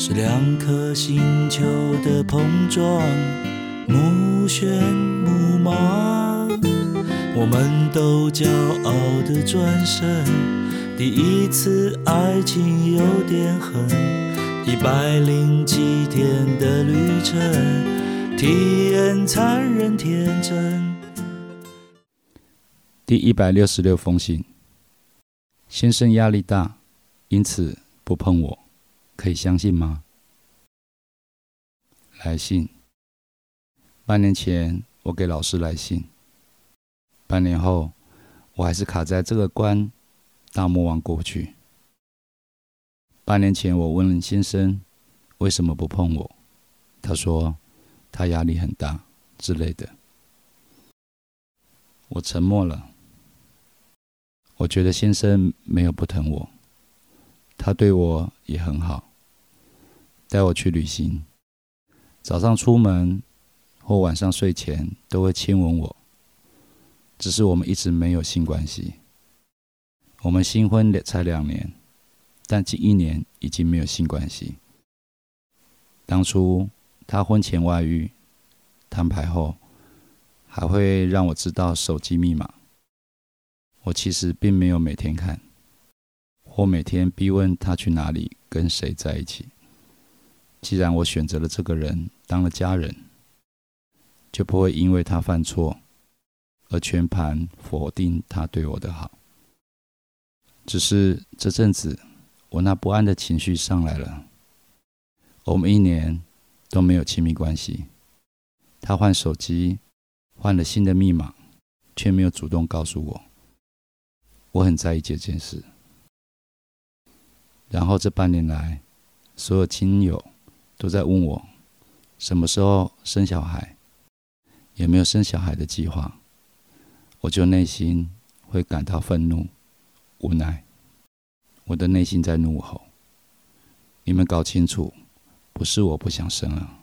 是两颗星球的碰撞，目眩目盲。我们都骄傲的转身，第一次爱情有点狠，一百零七天的旅程，体验残忍天真。第一百六十六封信，先生压力大，因此不碰我，可以相信吗？来信，半年前我给老师来信，半年后我还是卡在这个关，大魔王过不去。半年前我问先生为什么不碰我，他说他压力很大之类的，我沉默了。我觉得先生没有不疼我，他对我也很好，带我去旅行，早上出门或晚上睡前都会亲吻我。只是我们一直没有性关系。我们新婚才两年，但近一年已经没有性关系。当初他婚前外遇，摊牌后还会让我知道手机密码。我其实并没有每天看，或每天逼问他去哪里、跟谁在一起。既然我选择了这个人当了家人，就不会因为他犯错而全盘否定他对我的好。只是这阵子我那不安的情绪上来了。我们一年都没有亲密关系，他换手机，换了新的密码，却没有主动告诉我。我很在意这件事。然后这半年来，所有亲友都在问我什么时候生小孩，有没有生小孩的计划。我就内心会感到愤怒、无奈。我的内心在怒吼：你们搞清楚，不是我不想生了。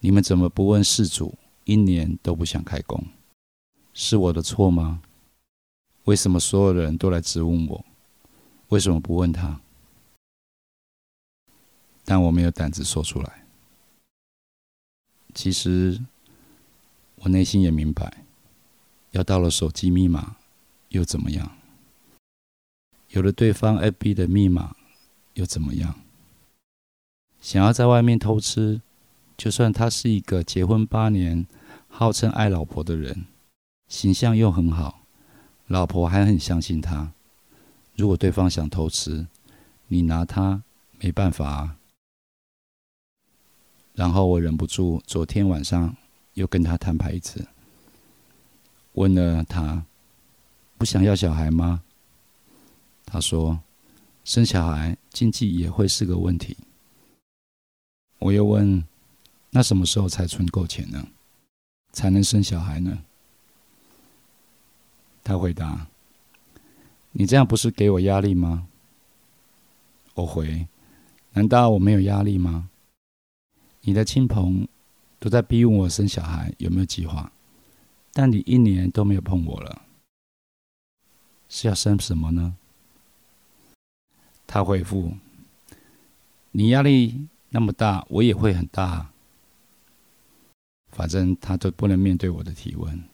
你们怎么不问事主？一年都不想开工，是我的错吗？为什么所有的人都来质问我？为什么不问他？但我没有胆子说出来。其实我内心也明白，要到了手机密码又怎么样？有了对方 FB 的密码又怎么样？想要在外面偷吃，就算他是一个结婚八年、号称爱老婆的人，形象又很好。老婆还很相信他。如果对方想偷吃，你拿他没办法啊。然后我忍不住，昨天晚上又跟他摊牌一次，问了他不想要小孩吗？他说生小孩经济也会是个问题。我又问，那什么时候才存够钱呢？才能生小孩呢？他回答：“你这样不是给我压力吗？”我回：“难道我没有压力吗？你的亲朋都在逼问我生小孩有没有计划，但你一年都没有碰我了，是要生什么呢？”他回复：“你压力那么大，我也会很大。反正他都不能面对我的提问。”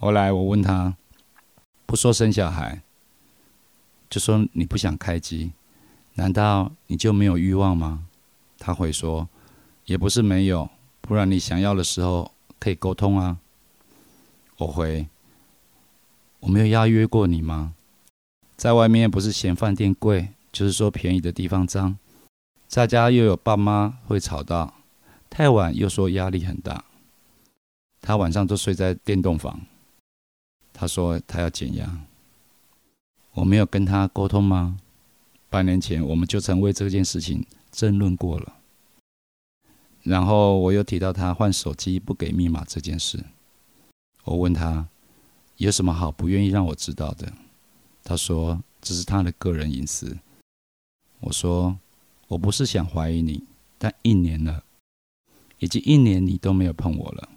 后来我问他，不说生小孩，就说你不想开机，难道你就没有欲望吗？他会说，也不是没有，不然你想要的时候可以沟通啊。我回，我没有邀约过你吗？在外面不是嫌饭店贵，就是说便宜的地方脏，在家又有爸妈会吵到，太晚又说压力很大，他晚上都睡在电动房。他说他要减压，我没有跟他沟通吗？半年前我们就曾为这件事情争论过了。然后我又提到他换手机不给密码这件事。我问他有什么好不愿意让我知道的？他说这是他的个人隐私。我说我不是想怀疑你，但一年了，已经一年你都没有碰我了，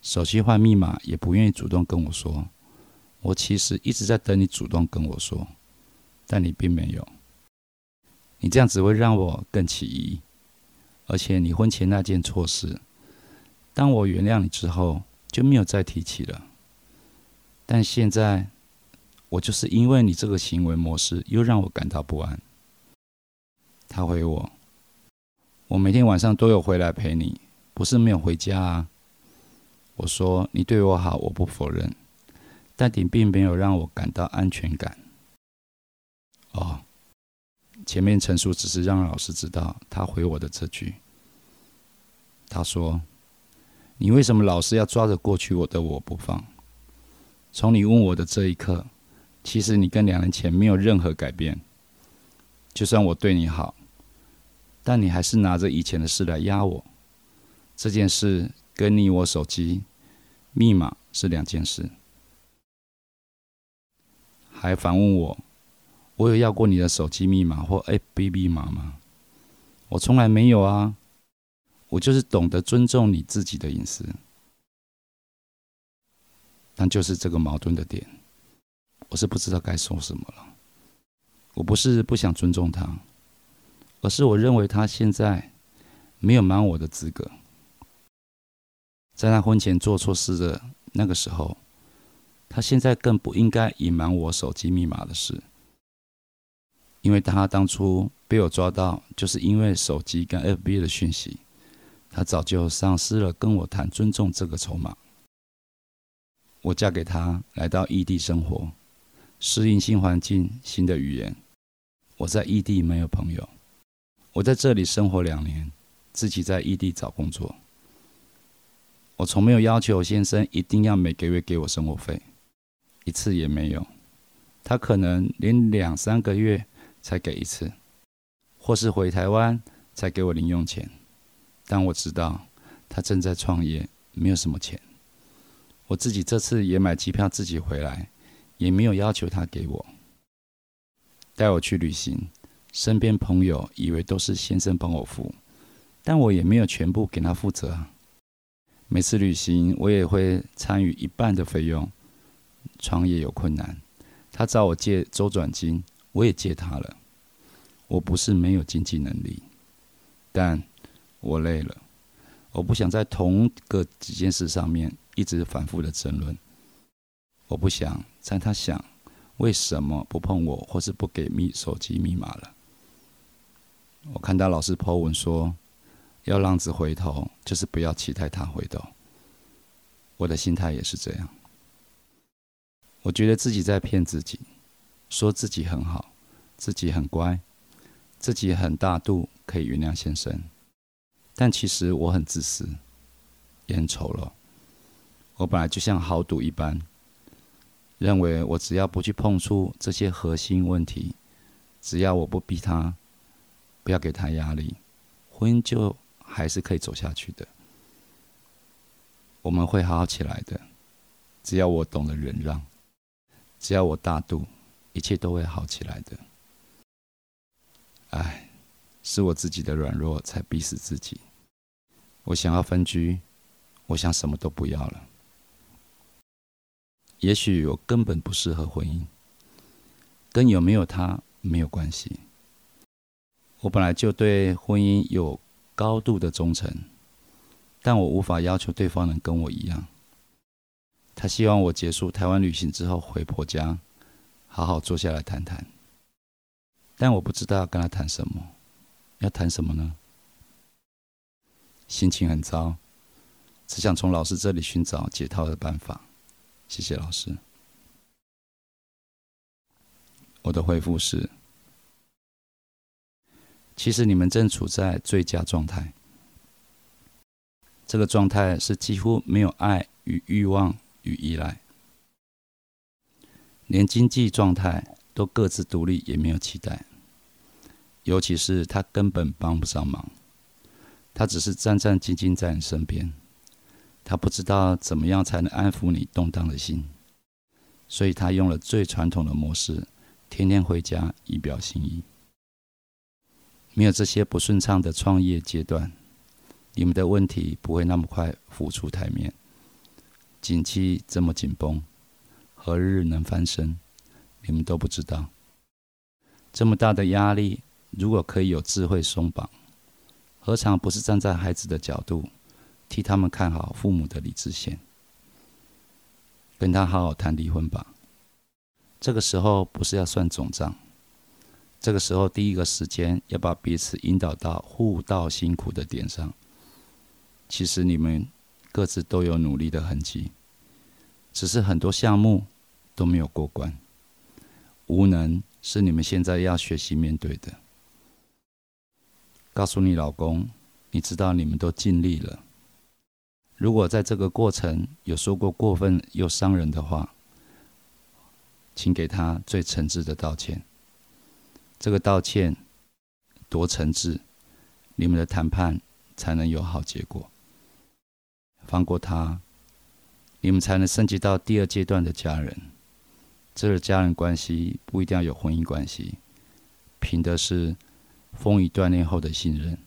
手机换密码也不愿意主动跟我说。我其实一直在等你主动跟我说，但你并没有。你这样只会让我更起疑。而且你婚前那件错事，当我原谅你之后就没有再提起了。但现在，我就是因为你这个行为模式，又让我感到不安。他回我：“我每天晚上都有回来陪你，不是没有回家啊。”我说：“你对我好，我不否认，但你并没有让我感到安全感。”哦。前面陈述只是让老师知道他回我的这句。他说：“你为什么老是要抓着过去我的我不放？从你问我的这一刻，其实你跟两年前没有任何改变。就算我对你好，但你还是拿着以前的事来压我。这件事跟你我手机密码是两件事。”还反问我。我有要过你的手机密码或 FB 密码吗？我从来没有啊。我就是懂得尊重你自己的隐私，但就是这个矛盾的点，我是不知道该说什么了。我不是不想尊重他，而是我认为他现在没有瞒我的资格。在他婚前做错事的那个时候，他现在更不应该隐瞒我手机密码的事。因为他当初被我抓到，就是因为手机跟 FB 的讯息，他早就丧失了跟我谈尊重这个筹码。我嫁给他，来到异地生活，适应新环境、新的语言。我在异地没有朋友，我在这里生活两年，自己在异地找工作。我从没有要求先生一定要每个月给我生活费，一次也没有。他可能连两三个月。才给一次，或是回台湾才给我零用钱。但我知道他正在创业，没有什么钱。我自己这次也买机票自己回来，也没有要求他给我带我去旅行。身边朋友以为都是先生帮我付，但我也没有全部给他负责。每次旅行我也会参与一半的费用。创业有困难，他找我借周转金。我也借他了。我不是没有经济能力，但我累了。我不想在同个几件事上面一直反复的争论。我不想在他想为什么不碰我，或是不给密手机密码了。我看到老师 po 文说，要浪子回头，就是不要期待他回头。我的心态也是这样。我觉得自己在骗自己。说自己很好，自己很乖，自己很大度，可以原谅先生。但其实我很自私，也很丑陋。我本来就像豪赌一般，认为我只要不去碰触这些核心问题，只要我不逼他，不要给他压力，婚姻就还是可以走下去的。我们会好好起来的，只要我懂得忍让，只要我大度。一切都会好起来的。唉，是我自己的软弱才逼死自己。我想要分居，我想什么都不要了。也许我根本不适合婚姻，跟有没有他没有关系。我本来就对婚姻有高度的忠诚，但我无法要求对方能跟我一样。他希望我结束台湾旅行之后回婆家。好好坐下来谈谈，但我不知道要跟他谈什么，要谈什么呢？心情很糟，只想从老师这里寻找解套的办法。谢谢老师。我的回复是：其实你们正处在最佳状态，这个状态是几乎没有爱与欲望与依赖。连经济状态都各自独立，也没有期待。尤其是他根本帮不上忙，他只是战战兢兢在你身边，他不知道怎么样才能安抚你动荡的心，所以他用了最传统的模式，天天回家以表心意。没有这些不顺畅的创业阶段，你们的问题不会那么快浮出台面。景气这么紧绷，何日能翻身？你们都不知道。这么大的压力，如果可以有智慧松绑，何尝不是站在孩子的角度，替他们看好父母的理智线？跟他好好谈离婚吧。这个时候不是要算总账，这个时候第一个时间要把彼此引导到互道辛苦的点上。其实你们各自都有努力的痕迹，只是很多项目都没有过关，无能。是你们现在要学习面对的。告诉你老公，你知道你们都尽力了。如果在这个过程有说过过分又伤人的话，请给他最诚挚的道歉。这个道歉多诚挚，你们的谈判才能有好结果。放过他，你们才能升级到第二阶段的家人。这个家人关系不一定要有婚姻关系，凭的是风雨锻炼后的信任，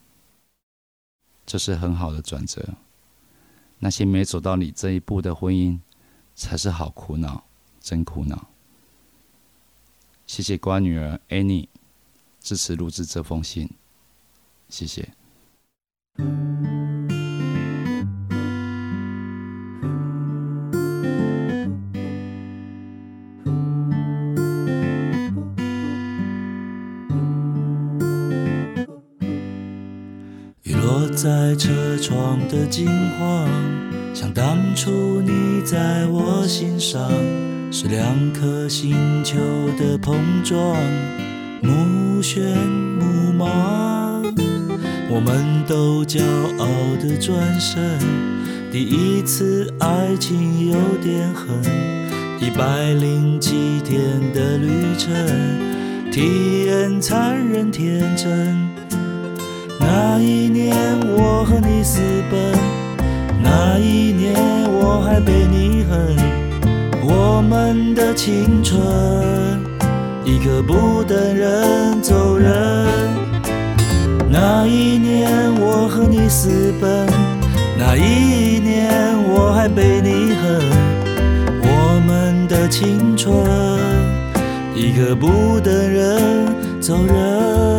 这是很好的转折。那些没走到你这一步的婚姻，才是好苦恼，真苦恼。谢谢乖女儿 Annie 支持录制这封信，谢谢。在车窗的金黄，像当初你在我心上，是两颗星球的碰撞，目眩目盲。我们都骄傲的转身，第一次爱情有点狠，一百零几天的旅程，体验残忍天真。那一年我和你私奔，那一年我还被你恨，我们的青春一刻不等人走人。那一年我和你私奔，那一年我还被你恨，我们的青春一刻不等人走人。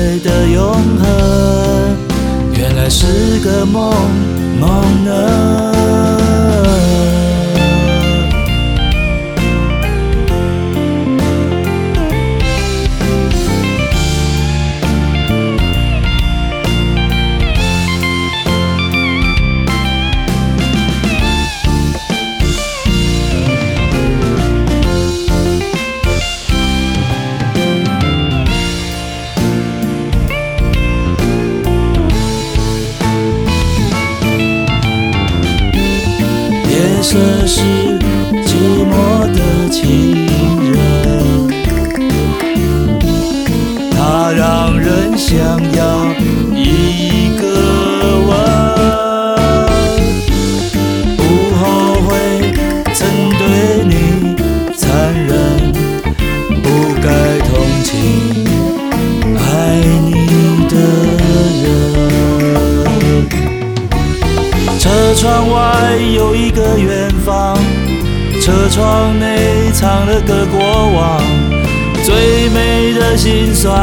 的永恒。原来是个梦，梦呢？这是寂寞的情。车窗外有一个远方，车窗内藏了个过往，最美的心酸，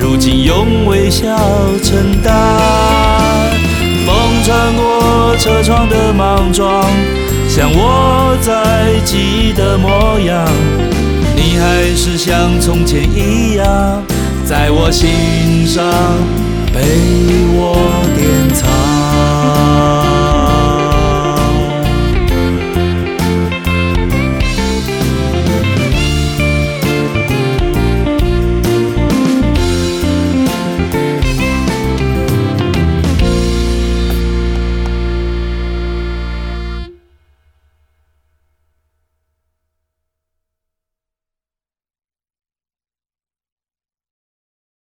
如今用微笑承担。风穿过车窗的莽撞，像我在记忆的模样，你还是像从前一样，在我心上被我典藏。